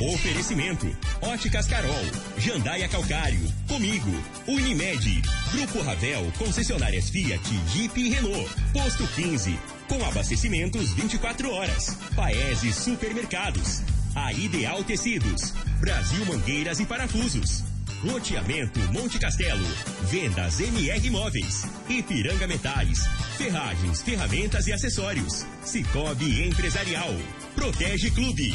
Oferecimento: Óticas Carol, Jandaia Calcário, Comigo, Unimed, Grupo Ravel, concessionárias Fiat, Jeep e Renault, Posto 15, com abastecimentos 24 horas. Paese Supermercados, a Ideal Tecidos, Brasil Mangueiras e Parafusos. Loteamento Monte Castelo. Vendas MR Móveis. Ipiranga Metais. Ferragens, ferramentas e acessórios. Cicobi Empresarial. Protege Clube.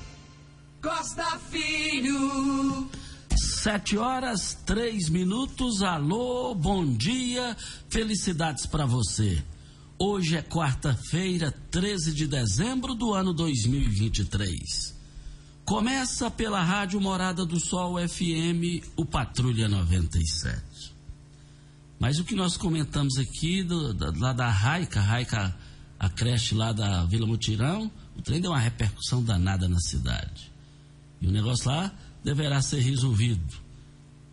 Costa Filho. Sete horas, três minutos. Alô, bom dia. Felicidades para você. Hoje é quarta-feira, 13 de dezembro do ano 2023. Começa pela Rádio Morada do Sol FM, o Patrulha 97. Mas o que nós comentamos aqui, do, da, lá da Raica, Raica, a creche lá da Vila Mutirão, o trem deu uma repercussão danada na cidade. E o negócio lá deverá ser resolvido.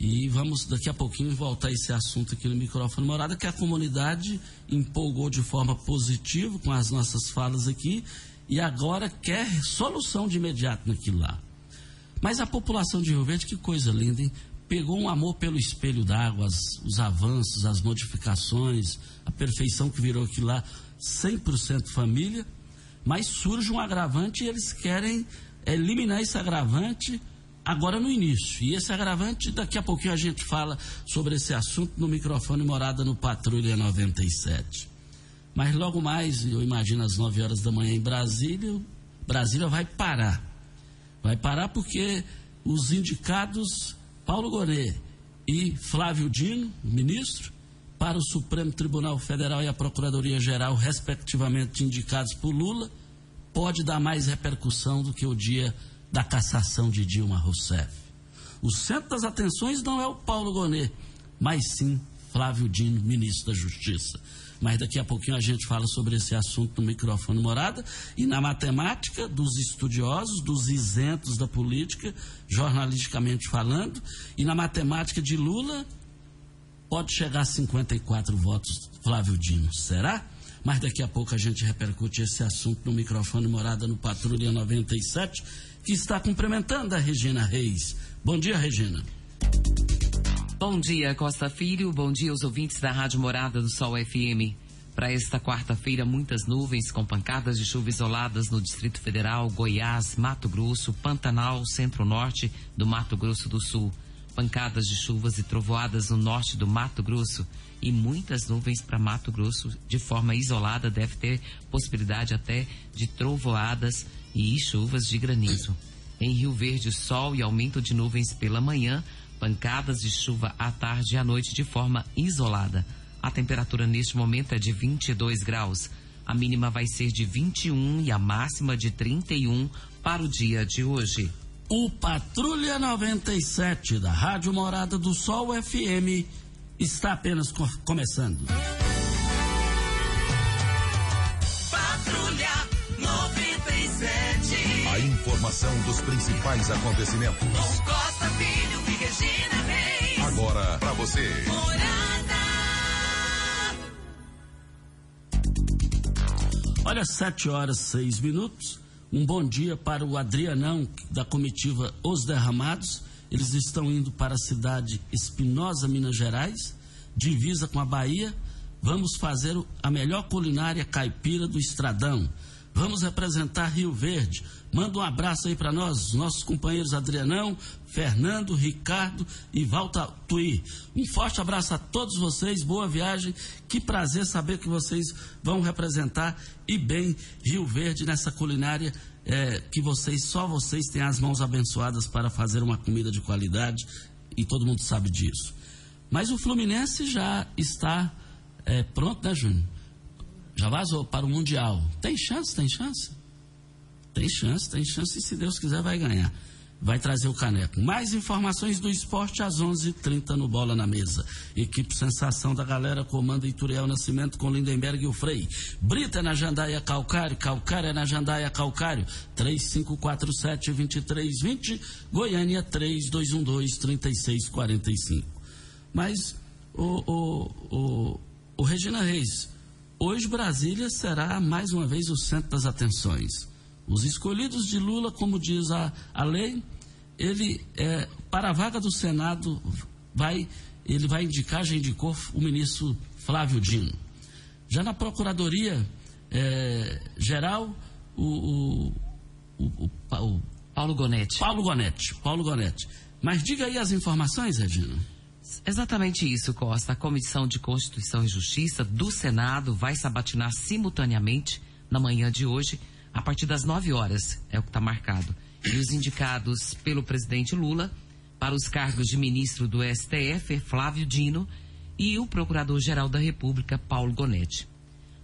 E vamos daqui a pouquinho voltar esse assunto aqui no microfone morada, que a comunidade empolgou de forma positiva com as nossas falas aqui e agora quer solução de imediato naquilo lá. Mas a população de Rio Verde, que coisa linda, hein? Pegou um amor pelo espelho d'água, os avanços, as modificações, a perfeição que virou aquilo lá, 100% família, mas surge um agravante e eles querem eliminar esse agravante agora no início. E esse agravante, daqui a pouquinho a gente fala sobre esse assunto no microfone Morada no Patrulha 97. Mas logo mais, eu imagino às 9 horas da manhã em Brasília, Brasília vai parar. Vai parar porque os indicados Paulo Gonet e Flávio Dino, ministro, para o Supremo Tribunal Federal e a Procuradoria Geral, respectivamente indicados por Lula, pode dar mais repercussão do que o dia da cassação de Dilma Rousseff. O centro das atenções não é o Paulo Gonet, mas sim Flávio Dino, ministro da Justiça. Mas daqui a pouquinho a gente fala sobre esse assunto no microfone morada e na matemática dos estudiosos, dos isentos da política, jornalisticamente falando, e na matemática de Lula pode chegar a 54 votos Flávio Dino, será? Mas daqui a pouco a gente repercute esse assunto no microfone morada no Patrulha 97 que está cumprimentando a Regina Reis. Bom dia, Regina. Bom dia, Costa Filho. Bom dia aos ouvintes da Rádio Morada do Sol FM. Para esta quarta-feira, muitas nuvens com pancadas de chuva isoladas no Distrito Federal, Goiás, Mato Grosso, Pantanal, Centro-Norte do Mato Grosso do Sul. Pancadas de chuvas e trovoadas no norte do Mato Grosso e muitas nuvens para Mato Grosso de forma isolada. Deve ter possibilidade até de trovoadas e chuvas de granizo. Em Rio Verde, sol e aumento de nuvens pela manhã, pancadas de chuva à tarde e à noite de forma isolada. A temperatura neste momento é de 22 graus. A mínima vai ser de 21 e a máxima de 31 para o dia de hoje. O Patrulha 97 da Rádio Morada do Sol FM está apenas começando. A informação dos principais acontecimentos. Com Costa Filho e Regina Reis. Agora para você. Olha, sete horas seis minutos. Um bom dia para o Adrianão da comitiva Os Derramados. Eles estão indo para a cidade Espinosa, Minas Gerais, divisa com a Bahia. Vamos fazer a melhor culinária caipira do Estradão. Vamos representar Rio Verde. Manda um abraço aí para nós, nossos companheiros Adrianão, Fernando, Ricardo e Walter Tui. Um forte abraço a todos vocês, boa viagem. Que prazer saber que vocês vão representar e bem Rio Verde nessa culinária é, que vocês, só vocês têm as mãos abençoadas para fazer uma comida de qualidade e todo mundo sabe disso. Mas o Fluminense já está é, pronto, né, Júnior? Já vazou para o Mundial. Tem chance, tem chance? Tem chance, tem chance e se Deus quiser vai ganhar. Vai trazer o caneco. Mais informações do esporte às 11:30 h 30 no Bola na Mesa. Equipe Sensação da Galera comanda Ituriel Nascimento com Lindenberg e o Frei. Brita é na Jandaia Calcário, Calcário é na Jandaia Calcário. 3547-2320, Goiânia 3212-3645. Mas, o, o, o, o Regina Reis, hoje Brasília será mais uma vez o centro das atenções. Os escolhidos de Lula, como diz a, a lei, ele é, para a vaga do Senado vai ele vai indicar, já indicou o ministro Flávio Dino. Já na Procuradoria é, Geral, o, o, o, o, Paulo Gonetti. Paulo Gonetti. Paulo Gonetti. Mas diga aí as informações, Regina. Exatamente isso, Costa. A Comissão de Constituição e Justiça do Senado vai sabatinar simultaneamente na manhã de hoje a partir das 9 horas, é o que está marcado. E os indicados pelo presidente Lula para os cargos de ministro do STF, Flávio Dino, e o Procurador-Geral da República, Paulo Gonetti.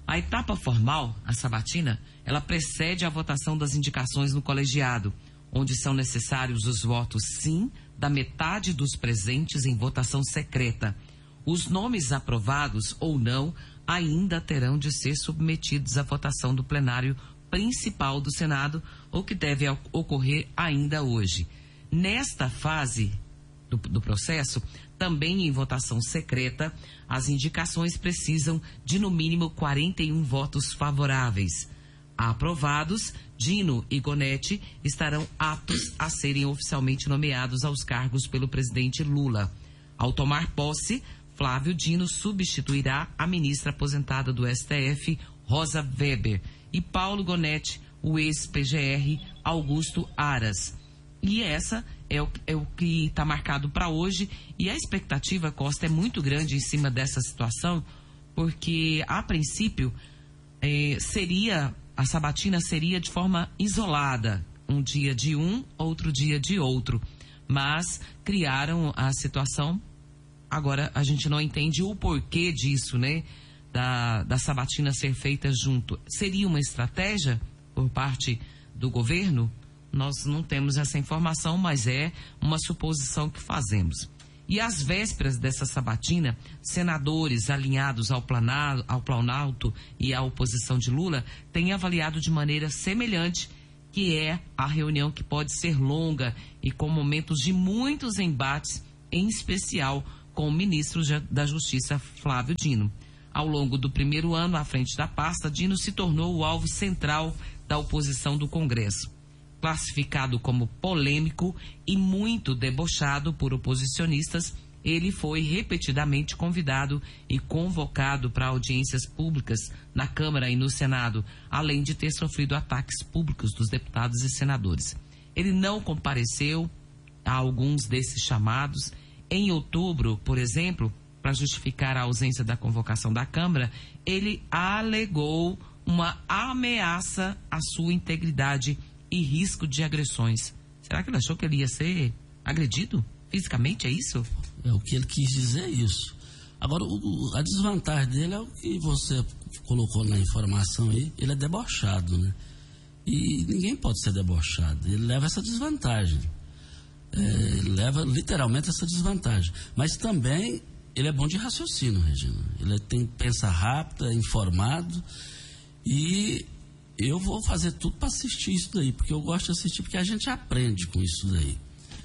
A etapa formal, a sabatina, ela precede a votação das indicações no colegiado, onde são necessários os votos sim da metade dos presentes em votação secreta. Os nomes aprovados ou não ainda terão de ser submetidos à votação do plenário principal do Senado, o que deve ocorrer ainda hoje. Nesta fase do, do processo, também em votação secreta, as indicações precisam de no mínimo 41 votos favoráveis. Aprovados, Dino e Gonetti estarão aptos a serem oficialmente nomeados aos cargos pelo presidente Lula. Ao tomar posse, Flávio Dino substituirá a ministra aposentada do STF, Rosa Weber, e Paulo Gonetti, o ex-PGR Augusto Aras. E essa é o, é o que está marcado para hoje. E a expectativa, Costa, é muito grande em cima dessa situação, porque, a princípio, é, seria a sabatina seria de forma isolada, um dia de um, outro dia de outro. Mas criaram a situação. Agora a gente não entende o porquê disso, né? Da, da sabatina ser feita junto. Seria uma estratégia por parte do governo? Nós não temos essa informação, mas é uma suposição que fazemos. E às vésperas dessa sabatina, senadores alinhados ao, ao Planalto e à oposição de Lula têm avaliado de maneira semelhante que é a reunião que pode ser longa e com momentos de muitos embates, em especial com o ministro da Justiça, Flávio Dino. Ao longo do primeiro ano à frente da pasta, Dino se tornou o alvo central da oposição do Congresso. Classificado como polêmico e muito debochado por oposicionistas, ele foi repetidamente convidado e convocado para audiências públicas na Câmara e no Senado, além de ter sofrido ataques públicos dos deputados e senadores. Ele não compareceu a alguns desses chamados. Em outubro, por exemplo, para justificar a ausência da convocação da Câmara, ele alegou uma ameaça à sua integridade e risco de agressões. Será que ele achou que ele ia ser agredido fisicamente? É isso? É o que ele quis dizer é isso. Agora, o, a desvantagem dele é o que você colocou na informação aí, ele é debochado, né? E ninguém pode ser debochado. Ele leva essa desvantagem. É, leva literalmente essa desvantagem. Mas também ele é bom de raciocínio, Regina. Ele tem pensa rápido, é informado e eu vou fazer tudo para assistir isso daí, porque eu gosto de assistir, porque a gente aprende com isso daí.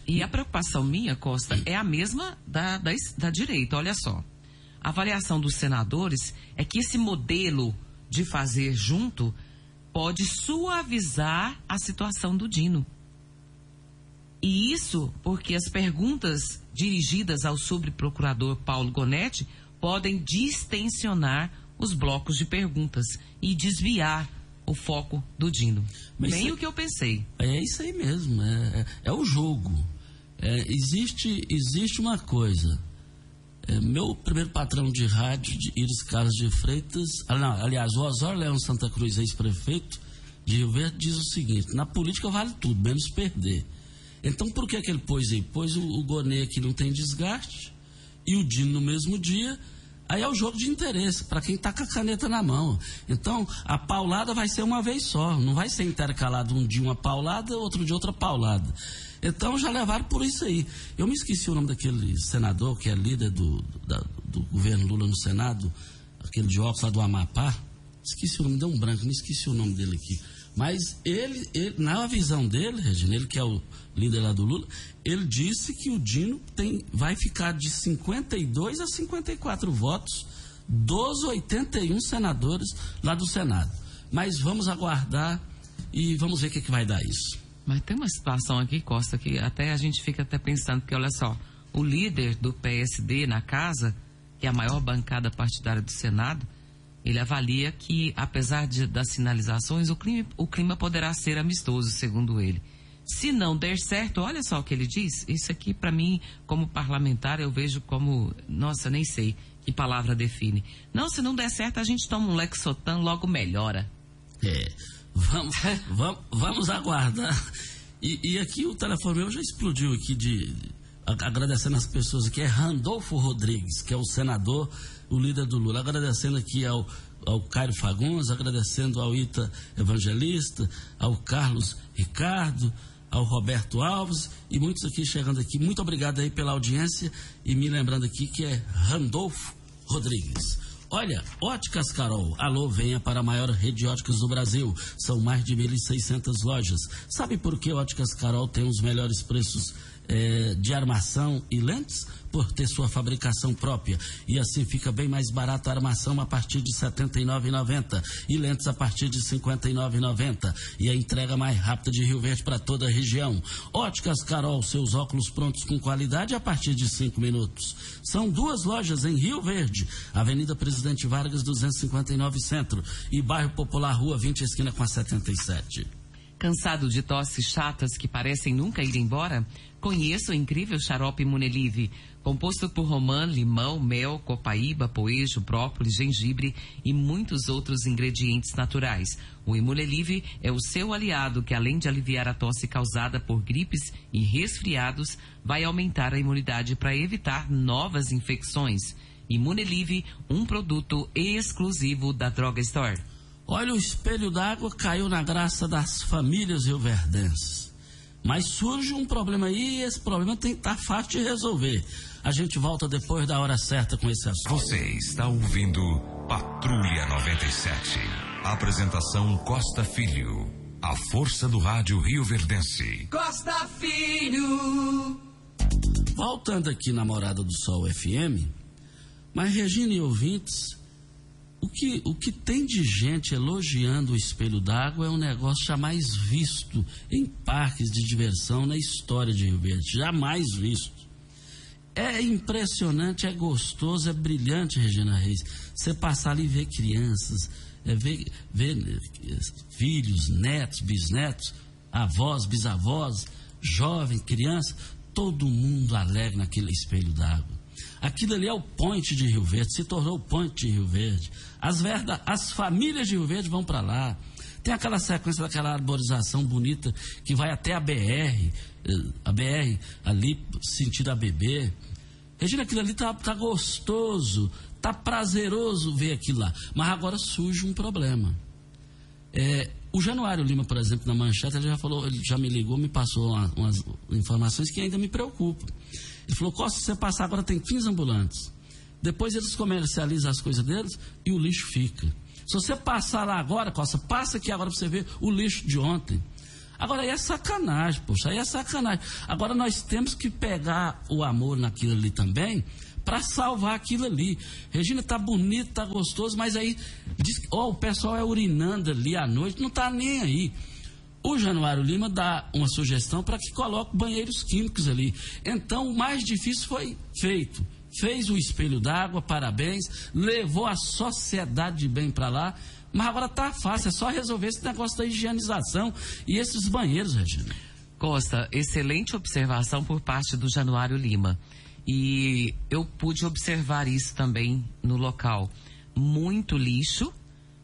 E a preocupação minha, Costa, é a mesma da, da, da direita. Olha só. A avaliação dos senadores é que esse modelo de fazer junto pode suavizar a situação do Dino. E isso porque as perguntas dirigidas ao subprocurador Paulo Gonetti podem distensionar os blocos de perguntas e desviar o foco do Dino. Mas Bem o que eu pensei. É isso aí mesmo, é, é, é o jogo. É, existe, existe uma coisa. É, meu primeiro patrão de rádio, de Iris Carlos de Freitas, ah, não, aliás, o Osório Leão Santa Cruz, ex-prefeito de Rio Verde, diz o seguinte: na política vale tudo, menos perder. Então, por que, que ele pôs aí? Pôs o, o Gonê que não tem desgaste e o Dino no mesmo dia. Aí é o jogo de interesse, para quem está com a caneta na mão. Então, a paulada vai ser uma vez só, não vai ser intercalado um dia uma paulada, outro dia outra paulada. Então já levaram por isso aí. Eu me esqueci o nome daquele senador que é líder do, da, do governo Lula no Senado, aquele de óculos lá do Amapá. Esqueci o nome, deu um branco, me esqueci o nome dele aqui. Mas ele, ele, na visão dele, Regina, ele que é o líder lá do Lula, ele disse que o Dino tem, vai ficar de 52 a 54 votos dos 81 senadores lá do Senado. Mas vamos aguardar e vamos ver o que, que vai dar isso. Mas tem uma situação aqui, Costa, que até a gente fica até pensando, porque olha só, o líder do PSD na casa, que é a maior bancada partidária do Senado, ele avalia que, apesar de, das sinalizações, o clima, o clima poderá ser amistoso, segundo ele. Se não der certo, olha só o que ele diz. Isso aqui, para mim, como parlamentar, eu vejo como. Nossa, nem sei que palavra define. Não, se não der certo, a gente toma um Lexotan, logo melhora. É. Vamos, vamos, vamos aguardar. E, e, aqui o telefone já explodiu aqui de. Agradecendo as pessoas aqui, é Randolfo Rodrigues, que é o senador o líder do Lula. Agradecendo aqui ao, ao Cairo Fagundes, agradecendo ao Ita Evangelista, ao Carlos Ricardo, ao Roberto Alves e muitos aqui chegando aqui. Muito obrigado aí pela audiência e me lembrando aqui que é Randolfo Rodrigues. Olha, Óticas Carol. Alô, venha para a maior rede de óticas do Brasil. São mais de 1.600 lojas. Sabe por que Óticas Carol tem os melhores preços é, de armação e lentes? por ter sua fabricação própria. E assim fica bem mais barata a armação a partir de R$ 79,90 e lentes a partir de R$ 59,90. E a entrega mais rápida de Rio Verde para toda a região. Óticas Carol, seus óculos prontos com qualidade a partir de cinco minutos. São duas lojas em Rio Verde, Avenida Presidente Vargas 259 Centro e Bairro Popular Rua 20 esquina com a 77. Cansado de tosses chatas que parecem nunca ir embora? Conheça o incrível xarope Munelive composto por romã, limão, mel, copaíba, poejo, própolis, gengibre e muitos outros ingredientes naturais. O Imulelive é o seu aliado que, além de aliviar a tosse causada por gripes e resfriados, vai aumentar a imunidade para evitar novas infecções. Imunelive, um produto exclusivo da Droga Store. Olha, o espelho d'água caiu na graça das famílias rioverdenses. Mas surge um problema aí e esse problema tem que estar tá fácil de resolver. A gente volta depois da hora certa com esse assunto. Você está ouvindo Patrulha 97. Apresentação Costa Filho. A força do rádio Rio Verdense. Costa Filho. Voltando aqui na Morada do Sol FM, mas Regina e ouvintes, o que, o que tem de gente elogiando o espelho d'água é um negócio jamais visto em parques de diversão na história de Rio Verde. Jamais visto. É impressionante, é gostoso, é brilhante, Regina Reis. Você passar ali e ver crianças, é ver, ver eh, filhos, netos, bisnetos, avós, bisavós, jovem, criança, todo mundo alegre naquele espelho d'água. Aquilo ali é o ponte de Rio Verde, se tornou o ponte de Rio Verde. As, verda, as famílias de Rio Verde vão para lá. Tem aquela sequência daquela arborização bonita que vai até a BR, eh, a BR ali, sentido ABB. Regina, aquilo ali tá, tá gostoso, tá prazeroso ver aquilo lá. Mas agora surge um problema. É, o Januário Lima, por exemplo, na manchete, ele já falou, ele já me ligou, me passou uma, umas informações que ainda me preocupam. Ele falou, Costa, se você passar agora tem 15 ambulantes. Depois eles comercializam as coisas deles e o lixo fica. Se você passar lá agora, Costa, passa aqui agora para você ver o lixo de ontem. Agora aí é sacanagem, poxa, aí é sacanagem. Agora nós temos que pegar o amor naquilo ali também para salvar aquilo ali. Regina tá bonito, tá gostoso, mas aí diz, oh, o pessoal é urinando ali à noite, não tá nem aí. O Januário Lima dá uma sugestão para que coloque banheiros químicos ali. Então o mais difícil foi feito. Fez o espelho d'água, parabéns, levou a sociedade de bem para lá mas agora tá fácil, é só resolver esse negócio da higienização e esses banheiros, Regina. Costa, excelente observação por parte do Januário Lima. E eu pude observar isso também no local. Muito lixo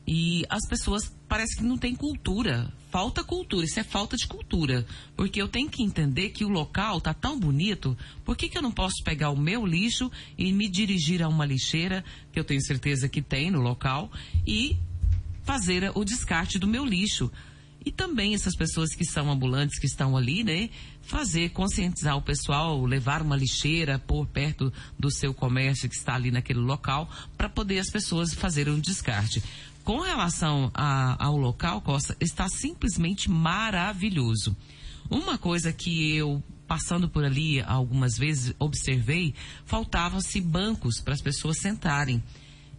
e as pessoas parece que não têm cultura falta cultura, isso é falta de cultura. Porque eu tenho que entender que o local tá tão bonito, por que, que eu não posso pegar o meu lixo e me dirigir a uma lixeira, que eu tenho certeza que tem no local, e fazer o descarte do meu lixo? E também essas pessoas que são ambulantes, que estão ali, né? Fazer, conscientizar o pessoal, levar uma lixeira por perto do seu comércio que está ali naquele local, para poder as pessoas fazerem um descarte. Com relação a, ao local, Costa, está simplesmente maravilhoso. Uma coisa que eu passando por ali algumas vezes observei, faltavam-se bancos para as pessoas sentarem.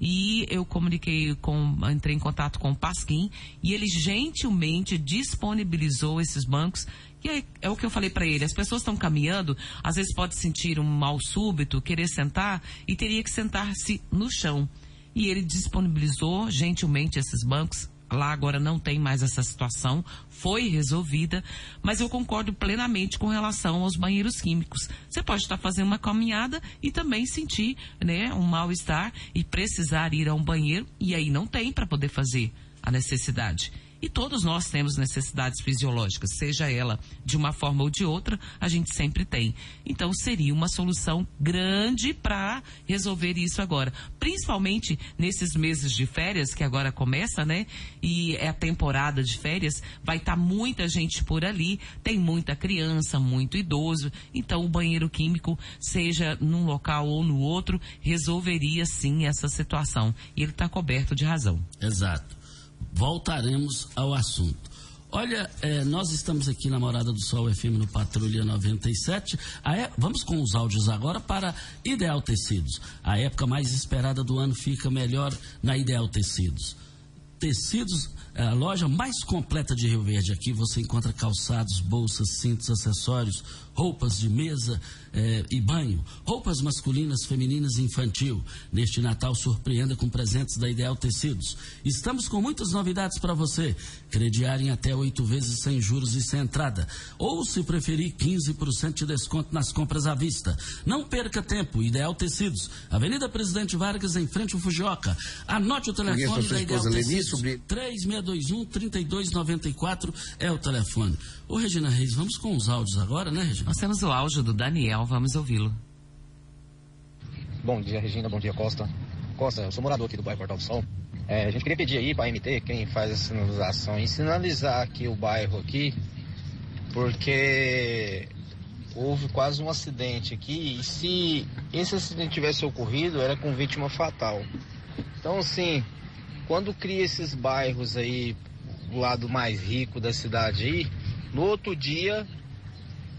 E eu comuniquei com, entrei em contato com o Pasquim e ele gentilmente disponibilizou esses bancos. Que é, é o que eu falei para ele. As pessoas estão caminhando, às vezes pode sentir um mal súbito, querer sentar e teria que sentar-se no chão. E ele disponibilizou gentilmente esses bancos Lá agora não tem mais essa situação, foi resolvida, mas eu concordo plenamente com relação aos banheiros químicos. Você pode estar fazendo uma caminhada e também sentir né, um mal-estar e precisar ir a um banheiro, e aí não tem para poder fazer a necessidade. E todos nós temos necessidades fisiológicas, seja ela de uma forma ou de outra, a gente sempre tem. Então seria uma solução grande para resolver isso agora, principalmente nesses meses de férias que agora começa, né? E é a temporada de férias, vai estar tá muita gente por ali, tem muita criança, muito idoso, então o banheiro químico, seja num local ou no outro, resolveria sim essa situação. E ele está coberto de razão. Exato voltaremos ao assunto. Olha, é, nós estamos aqui na Morada do Sol FM no Patrulha 97. É, vamos com os áudios agora para Ideal Tecidos. A época mais esperada do ano fica melhor na Ideal Tecidos. Tecidos a loja mais completa de Rio Verde. Aqui você encontra calçados, bolsas, cintos, acessórios, roupas de mesa eh, e banho, roupas masculinas, femininas e infantil. Neste Natal, surpreenda com presentes da Ideal Tecidos. Estamos com muitas novidades para você. Crediar em até oito vezes sem juros e sem entrada. Ou, se preferir, 15% de desconto nas compras à vista. Não perca tempo. Ideal Tecidos. Avenida Presidente Vargas, em frente ao Fujioka. Anote o telefone da Ideal Tecidos. Sobre... 3621-3294 é o telefone. Ô, Regina Reis, vamos com os áudios agora, né, Regina? Nós temos o áudio do Daniel, vamos ouvi-lo. Bom dia, Regina, bom dia, Costa. Costa, eu sou morador aqui do bairro Portal do Sol. É, a gente queria pedir aí para a MT, quem faz a sinalização, em sinalizar aqui o bairro aqui, porque houve quase um acidente aqui e se esse acidente tivesse ocorrido, era com vítima fatal. Então, assim, quando cria esses bairros aí, do lado mais rico da cidade aí, no outro dia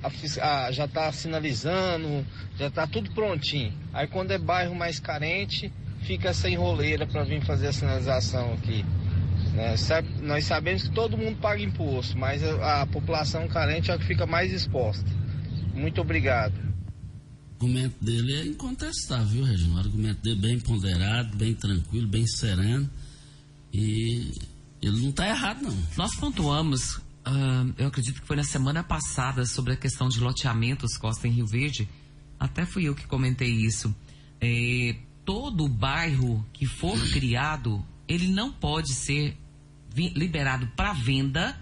a, a, já está sinalizando, já está tudo prontinho. Aí quando é bairro mais carente, fica essa enroleira para vir fazer a sinalização aqui. Né? Nós sabemos que todo mundo paga imposto, mas a, a população carente é a que fica mais exposta. Muito obrigado. O argumento dele é incontestável, viu, Regina? O argumento dele é bem ponderado, bem tranquilo, bem sereno. E ele não está errado, não. Nós pontuamos eu acredito que foi na semana passada sobre a questão de loteamentos Costa em Rio Verde. Até fui eu que comentei isso. É, todo o bairro que for criado, ele não pode ser liberado para venda,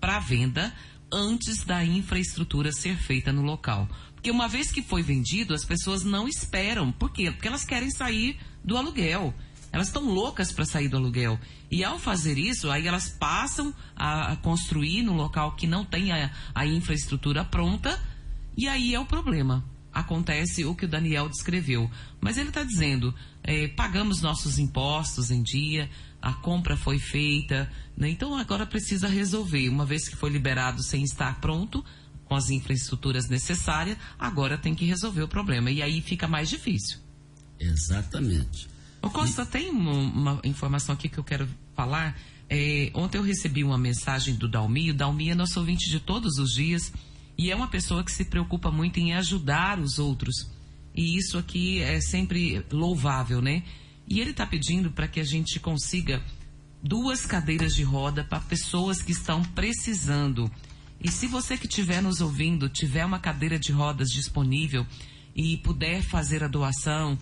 para venda, antes da infraestrutura ser feita no local. Porque uma vez que foi vendido, as pessoas não esperam. Por quê? Porque elas querem sair do aluguel. Elas estão loucas para sair do aluguel. E ao fazer isso, aí elas passam a, construir no local que não tem a, a infraestrutura pronta, e aí é o problema. Acontece o que o Daniel descreveu. Mas ele está dizendo: é, pagamos nossos impostos em dia, a compra foi feita, né? então agora precisa resolver. Uma vez que foi liberado sem estar pronto, com as infraestruturas necessárias, agora tem que resolver o problema. E aí fica mais difícil. Exatamente. O Costa, tem uma, uma, informação aqui que eu quero falar. É, ontem eu recebi uma mensagem do Dalmi. O Dalmi é nosso ouvinte de todos os dias e é uma pessoa que se preocupa muito em ajudar os outros. E isso aqui é sempre louvável, né? E ele está pedindo para que a gente consiga duas cadeiras de roda para pessoas que estão precisando. E se você que estiver nos ouvindo tiver uma cadeira de rodas disponível e puder fazer a doação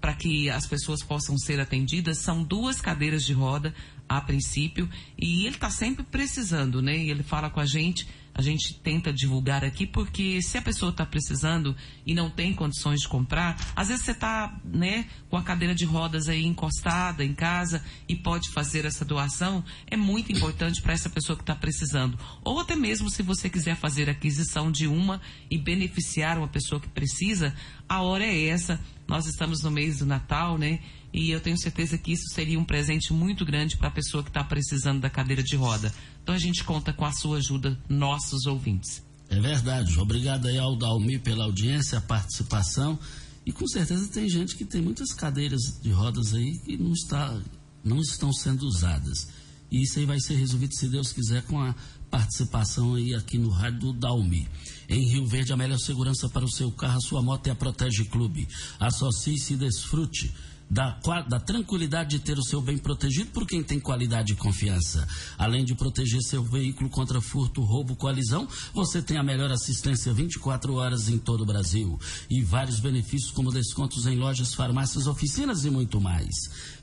para que as pessoas possam ser atendidas, são duas cadeiras de roda a princípio, e ele está sempre precisando, né? E ele fala com a gente, a gente tenta divulgar aqui, porque se a pessoa está precisando e não tem condições de comprar, às vezes você está, né, com a cadeira de rodas aí encostada em casa e pode fazer essa doação, é muito importante para essa pessoa que está precisando. Ou até mesmo se você quiser fazer aquisição de uma e beneficiar uma pessoa que precisa, a hora é essa. Nós estamos no mês do Natal, né? e eu tenho certeza que isso seria um presente muito grande para a pessoa que está precisando da cadeira de roda. Então a gente conta com a sua ajuda, nossos ouvintes. É verdade. Obrigado aí ao Dalmi pela audiência, a participação. E com certeza tem gente que tem muitas cadeiras de rodas aí que não, está, não estão sendo usadas. E isso aí vai ser resolvido, se Deus quiser, com a participação aí aqui no rádio do Dalmi. Em Rio Verde, a melhor segurança para o seu carro, a sua moto é a Protege Clube. Associe-se e desfrute da, da, tranquilidade de ter o seu bem protegido por quem tem qualidade e confiança. Além de proteger seu veículo contra furto, roubo, colisão, você tem a melhor assistência 24 horas em todo o Brasil. E vários benefícios como descontos em lojas, farmácias, oficinas e muito mais.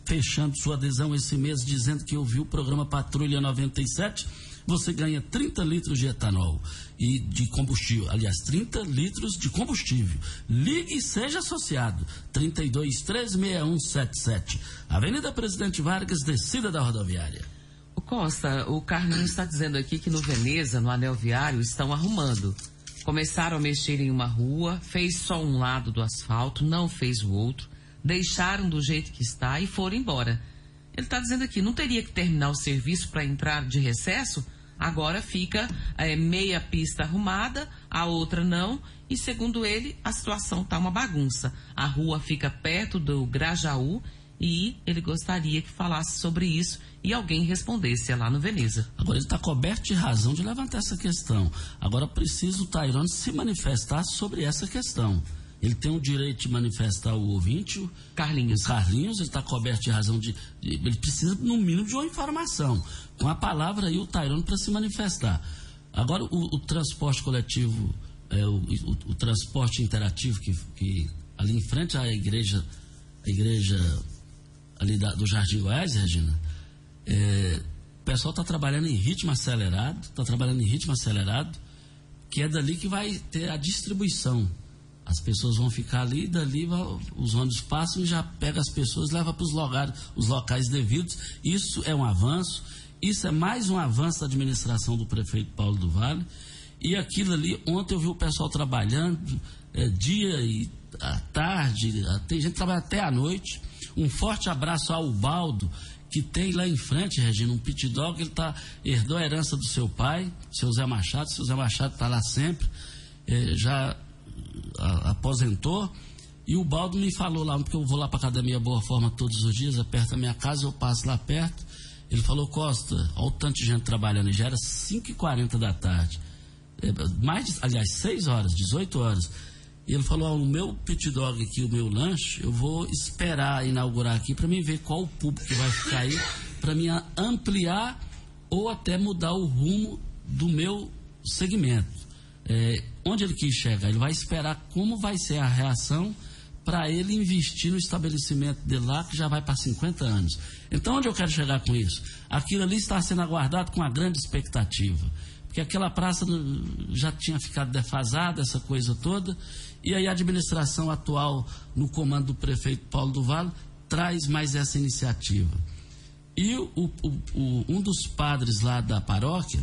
Fechando sua adesão esse mês dizendo que ouviu o programa Patrulha 97 você ganha 30 litros de etanol e de combustível. Aliás, 30 litros de combustível. Ligue e seja associado. 32 36177. Avenida Presidente Vargas, descida da rodoviária. O Costa, o Carlinhos está dizendo aqui que no Veneza, no anel viário, estão arrumando. Começaram a mexer em uma rua, fez só um lado do asfalto, não fez o outro, deixaram do jeito que está e foram embora. Ele está dizendo aqui, não teria que terminar o serviço para entrar de recesso? Agora fica é, meia pista arrumada, a outra não, e segundo ele, a situação está uma bagunça. A rua fica perto do Grajaú e ele gostaria que falasse sobre isso e alguém respondesse lá no Veneza. Agora ele está coberto de razão de levantar essa questão. Agora precisa o Tairone se manifestar sobre essa questão. Ele tem o direito de manifestar o ouvinte. Carlinhos. O Carlinhos, ele está coberto de razão de, de, Ele precisa, no mínimo, de uma informação. Com a palavra aí, o Tairone para se manifestar. Agora, o, o transporte coletivo, é, o, o, o, transporte interativo, que, que ali em frente à igreja, a igreja ali da, do Jardim Goiás, Regina, é, o pessoal está trabalhando em ritmo acelerado, está trabalhando em ritmo acelerado, que é dali que vai ter a distribuição as pessoas vão ficar ali, dali os ônibus passam e já pega as pessoas, leva para os locais, os locais devidos. Isso é um avanço, isso é mais um avanço da administração do prefeito Paulo do Vale. E aquilo ali, ontem eu vi o pessoal trabalhando, é, dia e à tarde, tem gente que trabalha até à noite. Um forte abraço ao Baldo, que tem lá em frente, Regina, um pit dog, ele tá, herdou a herança do seu pai, seu Zé Machado, seu Zé Machado está lá sempre. É, já aposentou. E o Baldo me falou lá, porque eu vou lá para a Academia Boa Forma todos os dias, é perto da minha casa, eu passo lá perto. Ele falou, Costa, olha o tanto de gente trabalhando, já era 5h40 da tarde. É, mais, aliás, 6 horas, 18 horas. E ele falou, o meu pit dog aqui, o meu lanche, eu vou esperar inaugurar aqui para mim ver qual o público que vai ficar aí, para mim ampliar ou até mudar o rumo do meu segmento é, onde ele quis chegar? Ele vai esperar como vai ser a reação para ele investir no estabelecimento dele lá, que já vai para 50 anos. Então, onde eu quero chegar com isso? Aquilo ali está sendo aguardado com uma grande expectativa. Porque aquela praça já tinha ficado defasada, essa coisa toda, e aí a administração atual, no comando do prefeito Paulo do Vale, traz mais essa iniciativa. E o, o, o, um dos padres lá da paróquia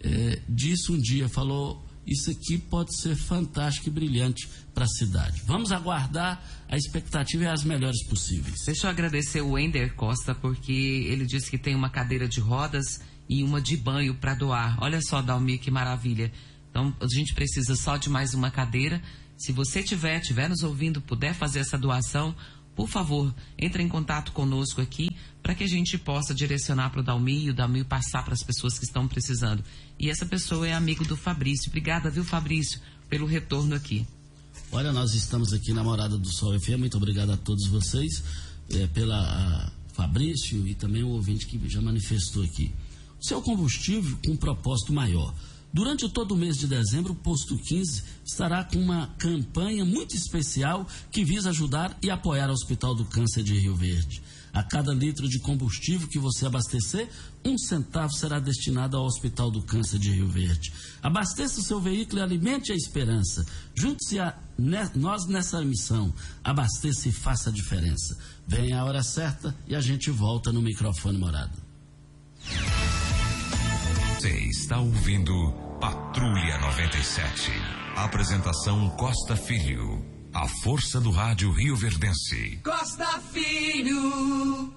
é, disse um dia, falou, isso aqui pode ser fantástico e brilhante para a cidade. Vamos aguardar, a expectativa é as melhores possíveis. Deixa eu agradecer o Ender Costa, porque ele disse que tem uma cadeira de rodas e uma de banho para doar. Olha só, Dalmi, que maravilha. Então, a gente precisa só de mais uma cadeira. Se você tiver, tiver nos ouvindo, puder fazer essa doação, por favor, entre em contato conosco aqui para que a gente possa direcionar para o Dalmi e o Dalmi passar para as pessoas que estão precisando. E essa pessoa é amigo do Fabrício. Obrigada, viu, Fabrício, pelo retorno aqui. Olha, nós estamos aqui na Morada do Sol FM. Muito obrigado a todos vocês, é, pela Fabrício e também o ouvinte que já manifestou aqui. O seu combustível com um propósito maior. Durante todo o mês de dezembro, o Posto 15 estará com uma campanha muito especial que visa ajudar e apoiar o Hospital do Câncer de Rio Verde. A cada litro de combustível que você abastecer, um centavo será destinado ao Hospital do Câncer de Rio Verde. Abasteça o seu veículo e alimente a esperança. Junte-se a nós nessa missão. Abasteça e faça a diferença. Vem a hora certa e a gente volta no microfone morado. Você está ouvindo Patrulha 97. Apresentação Costa Filho. A força do rádio Rio Verdense. Costa Filho.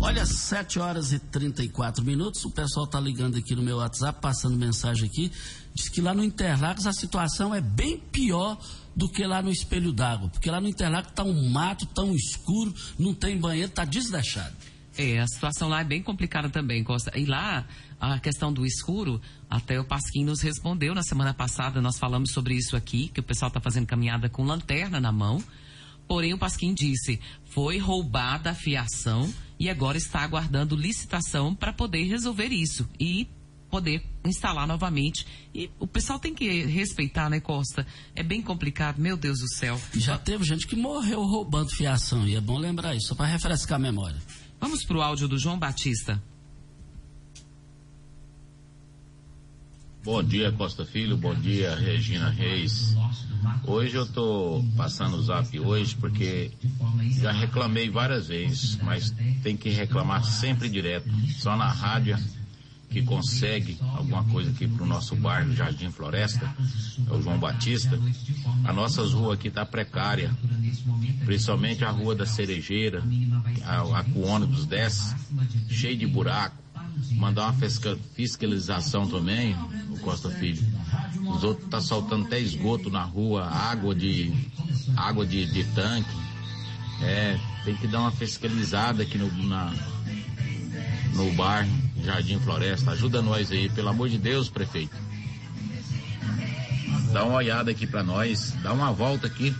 Olha, 7 horas e 34 minutos. O pessoal tá ligando aqui no meu WhatsApp, passando mensagem aqui. Diz que lá no Interlagos a situação é bem pior do que lá no Espelho d'Água. Porque lá no Interlagos tá um mato tão escuro, não tem banheiro, tá desleixado. É, a situação lá é bem complicada também, Costa. E lá, a questão do escuro, até o Pasquim nos respondeu na semana passada, nós falamos sobre isso aqui, que o pessoal está fazendo caminhada com lanterna na mão. Porém, o Pasquim disse, foi roubada a fiação e agora está aguardando licitação para poder resolver isso e poder instalar novamente. E o pessoal tem que respeitar, né, Costa? É bem complicado, meu Deus do céu. Já teve gente que morreu roubando fiação, e é bom lembrar isso, só para refrescar a memória. Vamos para o áudio do João Batista. Bom dia, Costa Filho. Bom dia, Regina Reis. Hoje eu tô passando o zap hoje porque já reclamei várias vezes, mas tem que reclamar sempre direto. Só na rádio que consegue alguma coisa aqui pro nosso bairro Jardim Floresta, é o João Batista. A nossa rua aqui tá precária, principalmente a rua da Cerejeira, a, a que o ônibus desce, cheio de buraco mandar uma fiscalização também, o Costa Filho. Os outros tá soltando até esgoto na rua, água de água de, de tanque. É, tem que dar uma fiscalizada aqui no, na, no bairro Jardim Floresta. Ajuda nós aí, pelo amor de Deus, prefeito. Dá uma olhada aqui para nós, dá uma volta aqui.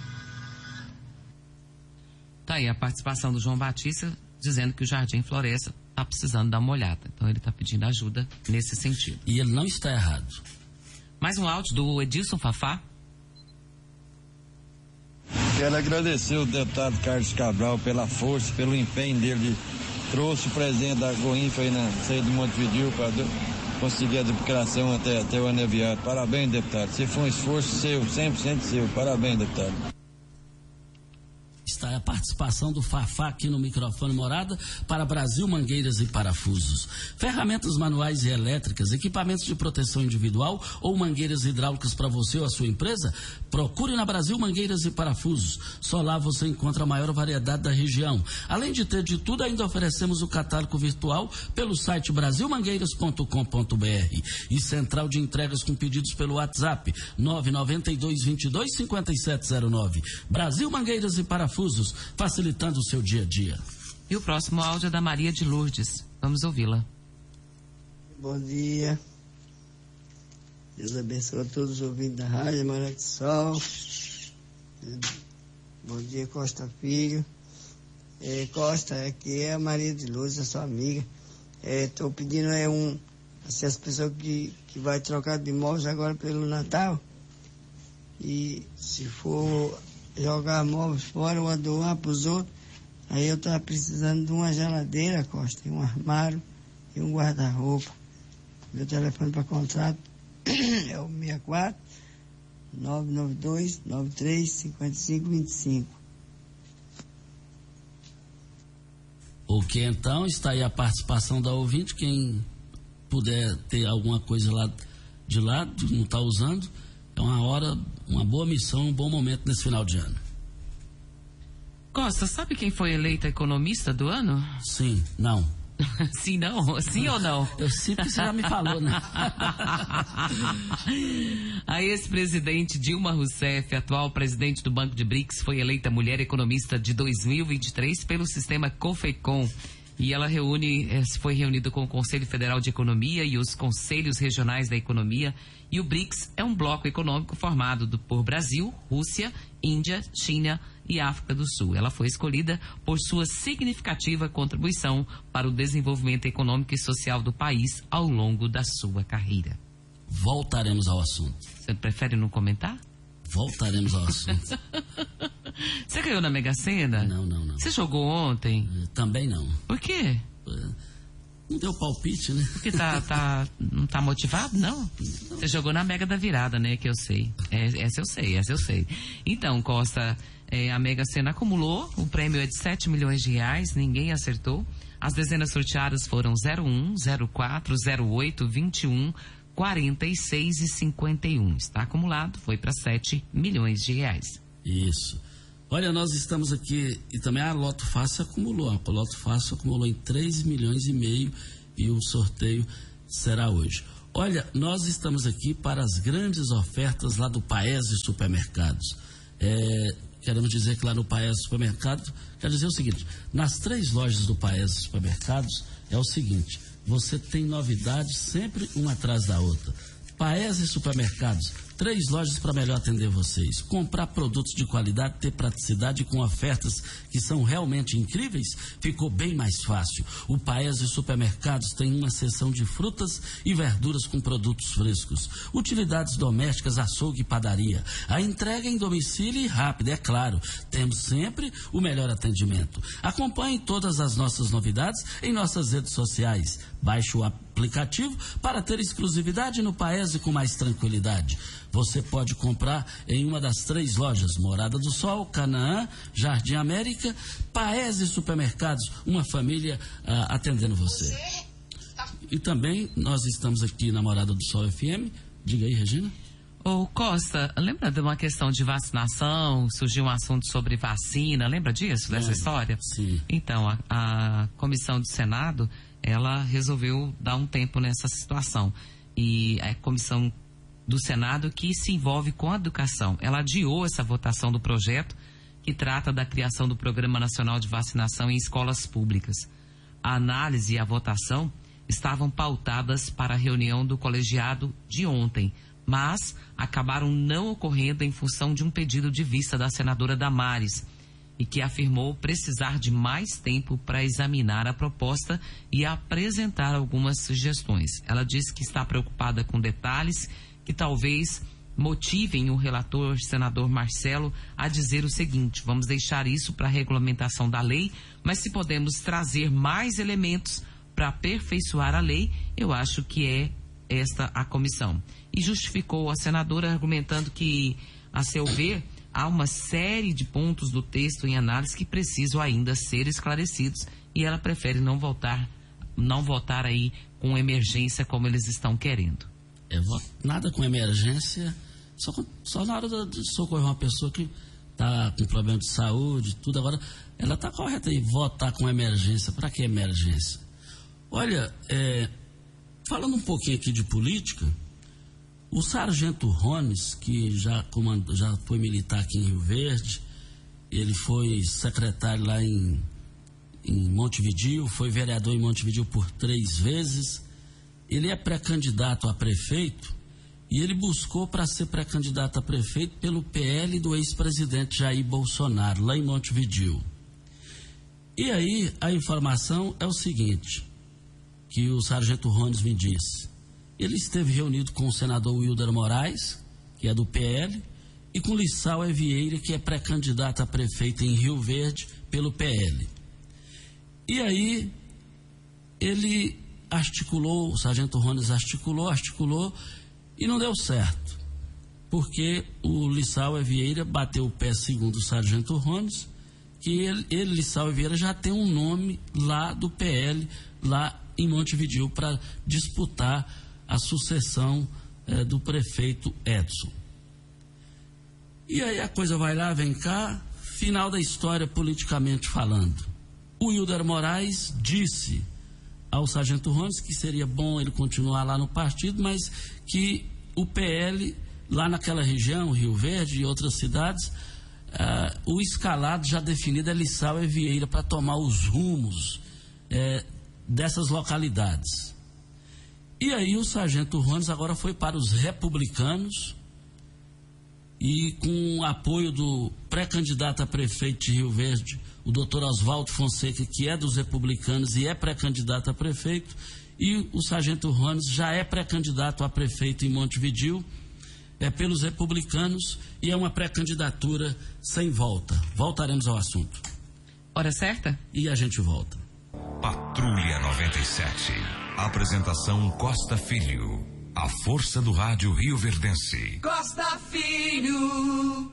Tá aí a participação do João Batista dizendo que o Jardim Floresta está precisando dar uma olhada. Então ele está pedindo ajuda nesse sentido. E ele não está errado. Mais um áudio do Edilson Fafá. Quero agradecer o deputado Carlos Cabral pela força, pelo empenho dele. Trouxe o presidente da Goinfa aí na saída do Montevideo para conseguir a duplicação até, até o aneviado. Parabéns, deputado. Se foi um esforço seu, 100% seu. Parabéns, deputado está a participação do Fafá aqui no microfone morada para Brasil Mangueiras e Parafusos. Ferramentas manuais e elétricas, equipamentos de proteção individual ou mangueiras hidráulicas para você ou a sua empresa? Procure na Brasil Mangueiras e Parafusos. Só lá você encontra a maior variedade da região. Além de ter de tudo, ainda oferecemos o catálogo virtual pelo site brasilmangueiras.com.br e central de entregas com pedidos pelo WhatsApp 992 22 5709. Brasil Mangueiras e Parafusos parafusos, facilitando o seu dia a dia. E o próximo áudio é da Maria de Lourdes. Vamos ouvi-la. Bom dia. Deus abençoe a todos os ouvintes da Rádio Maré do Sol. Bom dia, Costa Filho. É, Costa, aqui é a Maria de Lourdes, a sua amiga. Estou é, pedindo é um. Assim, as pessoas que, que vai trocar de imóveis agora pelo Natal. E se for jogar móveis fora ou a doar para os outros. Aí eu estava precisando de uma geladeira, Costa, e um armário e um guarda-roupa. Meu telefone para contrato é o 64 992 93 55 25. Ok, então está aí a participação da ouvinte. Quem puder ter alguma coisa lá de lado, não está usando, é uma hora, uma boa missão, um bom momento nesse final de ano. Costa, sabe quem foi eleita economista do ano? Sim, não. Sim, não? Sim ou não? Eu sinto que você já me falou, né? a ex-presidente Dilma Rousseff, atual presidente do Banco de BRICS, foi eleita mulher economista de 2023 pelo sistema COFECOM. E ela reúne, eh, foi reunida com o Conselho Federal de Economia e os Conselhos Regionais da Economia. E o BRICS é um bloco econômico formado do, por Brasil, Rússia, Índia, China e África do Sul. Ela foi escolhida por sua significativa contribuição para o desenvolvimento econômico e social do país ao longo da sua carreira. Voltaremos ao assunto. Você prefere não comentar? Voltaremos ao assunto. Você ganhou na Mega Sena? Não, não, não. Você jogou ontem? Também não. Por quê? Não deu palpite, né? Porque tá, tá, não tá motivado, não? Você jogou na Mega da Virada, né? Que eu sei. É, essa eu sei, essa eu sei. Então, Costa, é, a Mega Sena acumulou, o prêmio é de 7 milhões de reais, ninguém acertou. As dezenas sorteadas foram 01, 04, 08, 21, 46 e 51. Está acumulado, foi para 7 milhões de reais. Isso. Olha, nós estamos aqui, e também a Loto Fácil acumulou, a Loto Fácil acumulou em 3 milhões e meio e o sorteio será hoje. Olha, nós estamos aqui para as grandes ofertas lá do Paese Supermercados. É, queremos dizer que lá no Paese Supermercado, quer dizer o seguinte, nas três lojas do Paese Supermercados é o seguinte, você tem novidades sempre uma atrás da outra. Paese Supermercados, Três lojas para melhor atender vocês. Comprar produtos de qualidade, ter praticidade com ofertas que são realmente incríveis, ficou bem mais fácil. O Paese Supermercados tem uma seção de frutas e verduras com produtos frescos. Utilidades domésticas, açougue e padaria. A entrega em domicílio e rápida, é claro. Temos sempre o melhor atendimento. Acompanhe todas as nossas novidades em nossas redes sociais. Baixe o aplicativo para ter exclusividade no Paese com mais tranquilidade. Você pode comprar em uma das três lojas: Morada do Sol, Canaã, Jardim América, Paese Supermercados, uma família ah, atendendo você. E também nós estamos aqui na Morada do Sol FM. Diga aí, Regina. Ô Costa, lembra de uma questão de vacinação? Surgiu um assunto sobre vacina, lembra disso, dessa história? Sim. Então, a, a comissão do Senado, ela resolveu dar um tempo nessa situação. E a comissão do Senado que se envolve com a educação. Ela adiou essa votação do projeto que trata da criação do Programa Nacional de Vacinação em escolas públicas. A análise e a votação estavam pautadas para a reunião do colegiado de ontem, mas acabaram não ocorrendo em função de um pedido de vista da senadora Damares, e que afirmou precisar de mais tempo para examinar a proposta e apresentar algumas sugestões. Ela disse que está preocupada com detalhes que talvez motivem o relator senador Marcelo a dizer o seguinte: vamos deixar isso para a regulamentação da lei, mas se podemos trazer mais elementos para aperfeiçoar a lei, eu acho que é esta a comissão. E justificou a senadora argumentando que, a seu ver, há uma série de pontos do texto em análise que precisam ainda ser esclarecidos e ela prefere não voltar, não votar aí com emergência como eles estão querendo. É, nada com emergência, só, só na hora de socorrer uma pessoa que está com problema de saúde, tudo. Agora, ela está correta em votar com emergência. Para que emergência? Olha, é, falando um pouquinho aqui de política, o sargento Rones, que já, comandou, já foi militar aqui em Rio Verde, ele foi secretário lá em, em Montevidil, foi vereador em Montevidil por três vezes ele é pré-candidato a prefeito e ele buscou para ser pré-candidato a prefeito pelo PL do ex-presidente Jair Bolsonaro, lá em Montevideo. E aí a informação é o seguinte, que o sargento Rones me disse. Ele esteve reunido com o senador Wilder Moraes, que é do PL, e com Lissau Evieira, que é pré-candidato a prefeito em Rio Verde pelo PL. E aí ele articulou, o sargento Rones articulou, articulou e não deu certo. Porque o Lissau Vieira bateu o pé segundo o sargento Rones, que ele, ele Lissau Vieira, já tem um nome lá do PL, lá em Montevideo, para disputar a sucessão eh, do prefeito Edson. E aí a coisa vai lá, vem cá, final da história politicamente falando. O Hilder Moraes disse ao Sargento Rones que seria bom ele continuar lá no partido, mas que o PL, lá naquela região, Rio Verde e outras cidades, uh, o escalado já definido é Lissau e Vieira para tomar os rumos uh, dessas localidades. E aí o Sargento Rones agora foi para os republicanos e com o apoio do pré-candidato a prefeito de Rio Verde, o doutor Oswaldo Fonseca, que é dos republicanos e é pré-candidato a prefeito, e o sargento Rones já é pré-candidato a prefeito em Montevidil. é pelos republicanos e é uma pré-candidatura sem volta. Voltaremos ao assunto. Hora certa? E a gente volta. Patrulha 97. Apresentação Costa Filho. A força do rádio Rio Verdense. Costa Filho.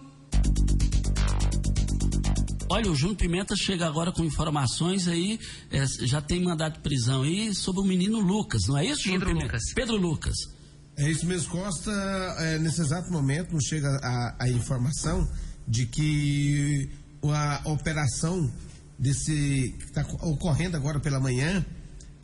Olha, o Júnior Pimenta chega agora com informações aí, é, já tem mandado de prisão aí sobre o menino Lucas, não é isso, Pedro? Lucas. Pedro Lucas. É isso mesmo, Costa. É, nesse exato momento nos chega a, a informação de que a operação desse que está ocorrendo agora pela manhã,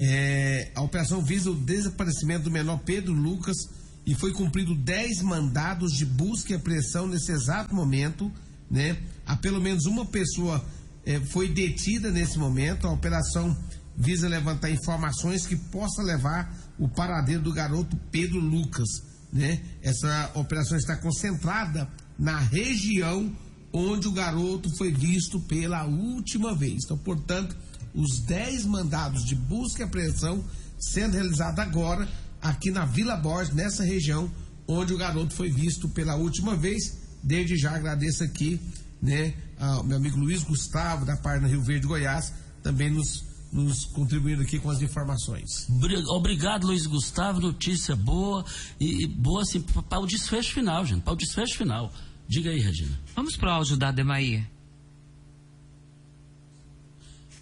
é, a operação visa o desaparecimento do menor Pedro Lucas e foi cumprido 10 mandados de busca e apreensão nesse exato momento, né? Há pelo menos uma pessoa é, foi detida nesse momento. A operação visa levantar informações que possa levar o paradeiro do garoto Pedro Lucas, né? Essa operação está concentrada na região onde o garoto foi visto pela última vez. Então, portanto, os 10 mandados de busca e apreensão sendo realizados agora aqui na Vila Borges, nessa região onde o garoto foi visto pela última vez. Desde já agradeço aqui, né, ao meu amigo Luiz Gustavo, da Parna Rio Verde, Goiás, também nos, nos contribuindo aqui com as informações. Bri- Obrigado, Luiz Gustavo. Notícia boa e, e boa assim para o desfecho final, gente. Para o desfecho final. Diga aí, Regina. Vamos pro áudio da Ademair.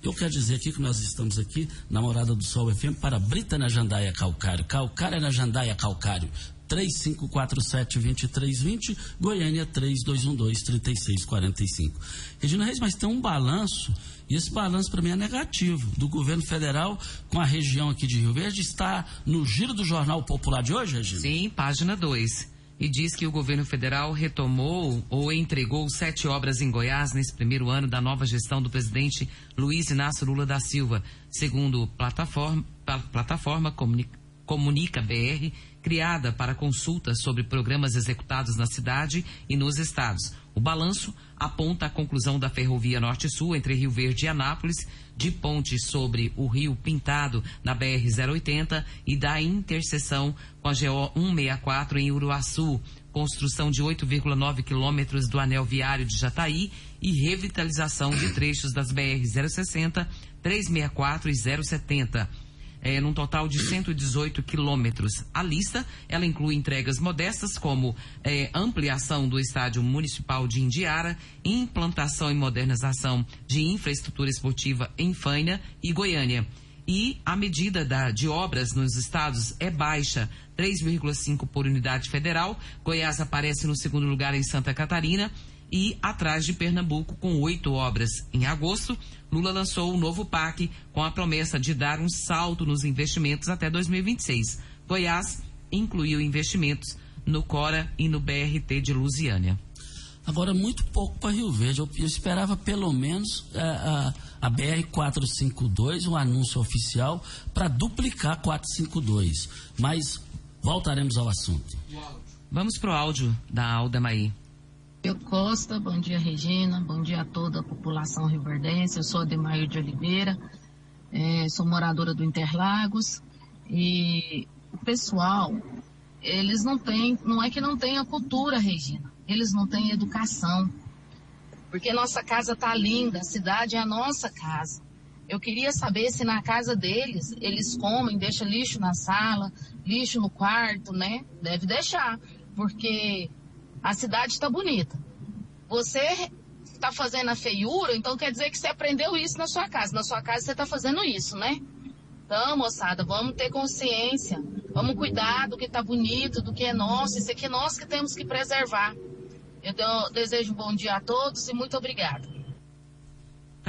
Eu quero dizer aqui que nós estamos aqui na Morada do Sol FM para Brita na Jandaia Calcário. Calcário na Jandaia Calcário. 3547-2320, Goiânia 3212-3645. Regina Reis, mas tem um balanço, e esse balanço para mim é negativo, do governo federal com a região aqui de Rio Verde. Está no giro do Jornal Popular de hoje, Regina? Sim, página 2. E diz que o governo federal retomou ou entregou sete obras em Goiás nesse primeiro ano da nova gestão do presidente Luiz Inácio Lula da Silva, segundo plataforma, pla- plataforma Comuni- Comunica BR, criada para consultas sobre programas executados na cidade e nos estados. O balanço aponta a conclusão da ferrovia Norte-Sul entre Rio Verde e Anápolis, de ponte sobre o Rio Pintado na BR-080 e da interseção com a GO 164 em Uruaçu, construção de 8,9 quilômetros do anel viário de Jataí e revitalização de trechos das BR-060, 364 e 070 é, num total de 118 quilômetros. A lista ela inclui entregas modestas como é, ampliação do estádio municipal de Indiara, implantação e modernização de infraestrutura esportiva em Faina e Goiânia. E a medida da- de obras nos estados é baixa, 3,5 por unidade federal. Goiás aparece no segundo lugar em Santa Catarina e atrás de Pernambuco com oito obras. Em agosto, Lula lançou o novo PAC com a promessa de dar um salto nos investimentos até 2026. Goiás incluiu investimentos no Cora e no BRT de Lusiânia. Agora, muito pouco para Rio Verde. Eu, eu esperava pelo menos é, a, a BR-452, um anúncio oficial, para duplicar 452. Mas voltaremos ao assunto. Vamos pro áudio da Alda Maí. Eu Costa, bom dia Regina, bom dia a toda a população rioverdense. Eu sou Ademair de Oliveira, eh, sou moradora do Interlagos e o pessoal, eles não têm, não é que não tenha cultura, Regina, eles não têm educação. Porque nossa casa tá linda, a cidade é a nossa casa. Eu queria saber se na casa deles eles comem, deixam lixo na sala, lixo no quarto, né? Deve deixar, porque a cidade está bonita. Você está fazendo a feiura, então quer dizer que você aprendeu isso na sua casa. Na sua casa você está fazendo isso, né? Então, moçada, vamos ter consciência. Vamos cuidar do que está bonito, do que é nosso. Isso aqui é nós que temos que preservar. Eu desejo um bom dia a todos e muito obrigada.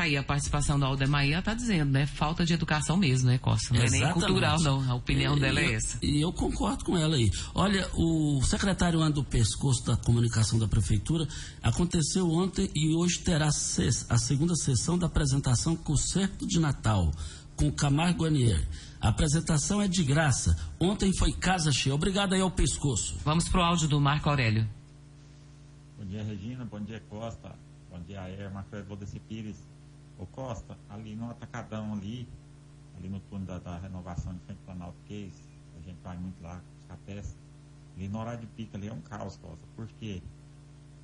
Tá aí a participação da ela tá dizendo, né? Falta de educação mesmo, né, Costa? Não é nem cultural, não. A opinião E- dela é essa. E eu concordo com ela aí. Olha, o secretário anda o pescoço da comunicação da prefeitura. Aconteceu ontem e hoje terá a segunda sessão da apresentação Concerto de Natal com Camargo Anier. A apresentação é de graça. Ontem foi casa cheia. Obrigado aí ao pescoço. Vamos pro áudio do Marco Aurélio. Bom dia, Regina. Bom dia, Costa. Bom dia, Ayer, Marcelo Valdeci Pires. Ô, Costa, ali no Atacadão, ali, ali no túnel da, da renovação de frente ao Planalto Case, a gente vai muito lá com os cafés. Ali na hora de pica ali é um caos, Costa. Por quê?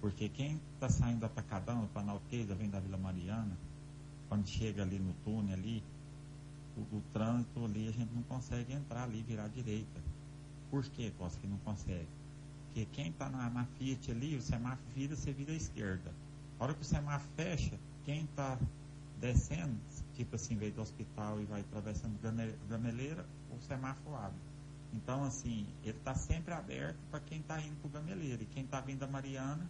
Porque quem está saindo do Atacadão, do Planalqueira, vem da Vila Mariana, quando chega ali no túnel ali, o, o, trânsito ali a gente não consegue entrar ali, virar à direita. Por que, Costa, que não consegue? Porque quem está na, na, Fiat ali, o semáforo vira, você vira à esquerda. A hora que o semáforo fecha, quem está descendo, tipo assim, veio do hospital e vai atravessando gameleira, o semáforo abre. Então, assim, ele está sempre aberto para quem está indo para gameleira. E quem está vindo da Mariana,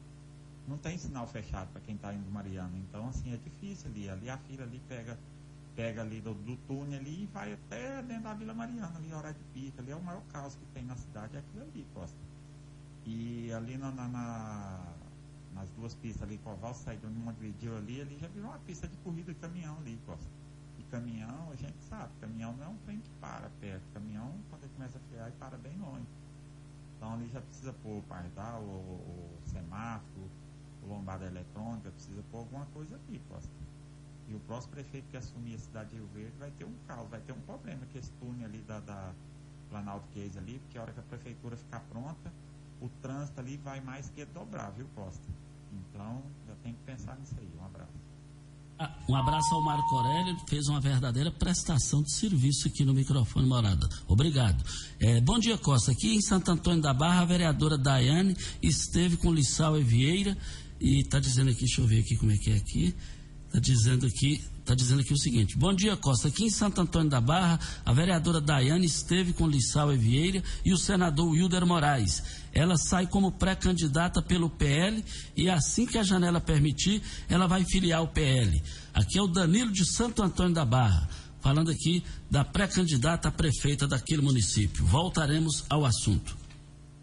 não tem sinal fechado para quem está indo Mariana. Então, assim, é difícil ali. Ali a fila ali pega, pega ali do, do, túnel ali e vai até dentro da Vila Mariana, ali, hora de pica. Ali é o maior caos que tem na cidade, é aquilo ali, Costa. E ali na, na, na nas duas pistas ali, Coval saindo numa agrediu ali, ali já virou uma pista de corrida de caminhão ali, Costa. E caminhão, a gente sabe, caminhão não é um trem que para perto. Caminhão, quando ele começa a frear, ele para bem longe. Então ali já precisa pôr o pardal, o, o semáforo, lombada eletrônica, precisa pôr alguma coisa aqui, Costa. E o próximo prefeito que assumir a cidade de Rio Verde vai ter um caos, vai ter um problema que esse túnel ali da, da Planalto Case ali, porque a hora que a prefeitura ficar pronta, o trânsito ali vai mais que dobrar, viu, Costa? Então, já tem que pensar nisso aí. Um abraço. Ah, um abraço ao Marco Aurélio, fez uma verdadeira prestação de serviço aqui no microfone Morada. Obrigado. É, bom dia, Costa. Aqui em Santo Antônio da Barra, a vereadora Daiane esteve com Lissau e Vieira e está dizendo aqui, deixa eu ver aqui como é que é aqui. Está dizendo aqui, está dizendo aqui o seguinte: Bom dia, Costa. Aqui em Santo Antônio da Barra, a vereadora Daiane esteve com Lissau e Vieira e o senador Wilder Moraes. Ela sai como pré-candidata pelo PL e assim que a janela permitir, ela vai filiar o PL. Aqui é o Danilo de Santo Antônio da Barra, falando aqui da pré-candidata a prefeita daquele município. Voltaremos ao assunto.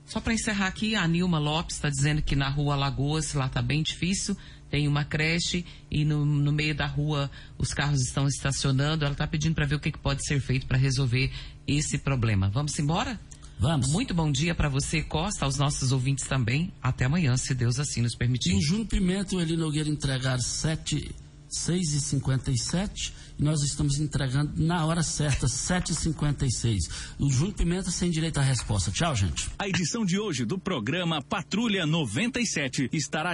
Só para encerrar aqui, a Nilma Lopes está dizendo que na rua Lagoas lá está bem difícil. Tem uma creche e no, no, meio da rua os carros estão estacionando. Ela está pedindo para ver o que, que pode ser feito para resolver esse problema. Vamos embora? Vamos. Muito bom dia para você, Costa, aos nossos ouvintes também. Até amanhã, se Deus assim nos permitir. Em Júnior Pimenta, o Eli Nogueira entregar 7, 6 e 57 e nós estamos entregando na hora certa, 7h56. O Júnior Pimenta sem direito à resposta. Tchau, gente. A edição de hoje do programa Patrulha 97 estará